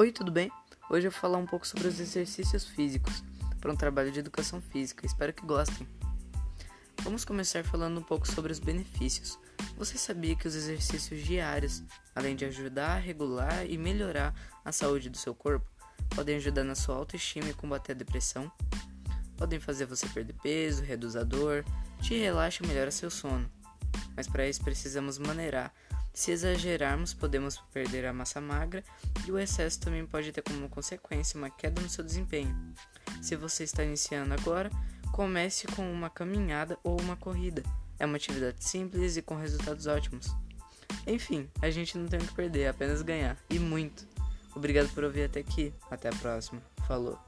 Oi, tudo bem? Hoje eu vou falar um pouco sobre os exercícios físicos para um trabalho de educação física. Espero que gostem. Vamos começar falando um pouco sobre os benefícios. Você sabia que os exercícios diários, além de ajudar a regular e melhorar a saúde do seu corpo, podem ajudar na sua autoestima e combater a depressão? Podem fazer você perder peso, reduzir a dor, te relaxa e melhora seu sono. Mas para isso precisamos maneirar se exagerarmos, podemos perder a massa magra e o excesso também pode ter como consequência uma queda no seu desempenho. Se você está iniciando agora, comece com uma caminhada ou uma corrida. É uma atividade simples e com resultados ótimos. Enfim, a gente não tem o que perder, apenas ganhar. E muito. Obrigado por ouvir até aqui. Até a próxima. Falou.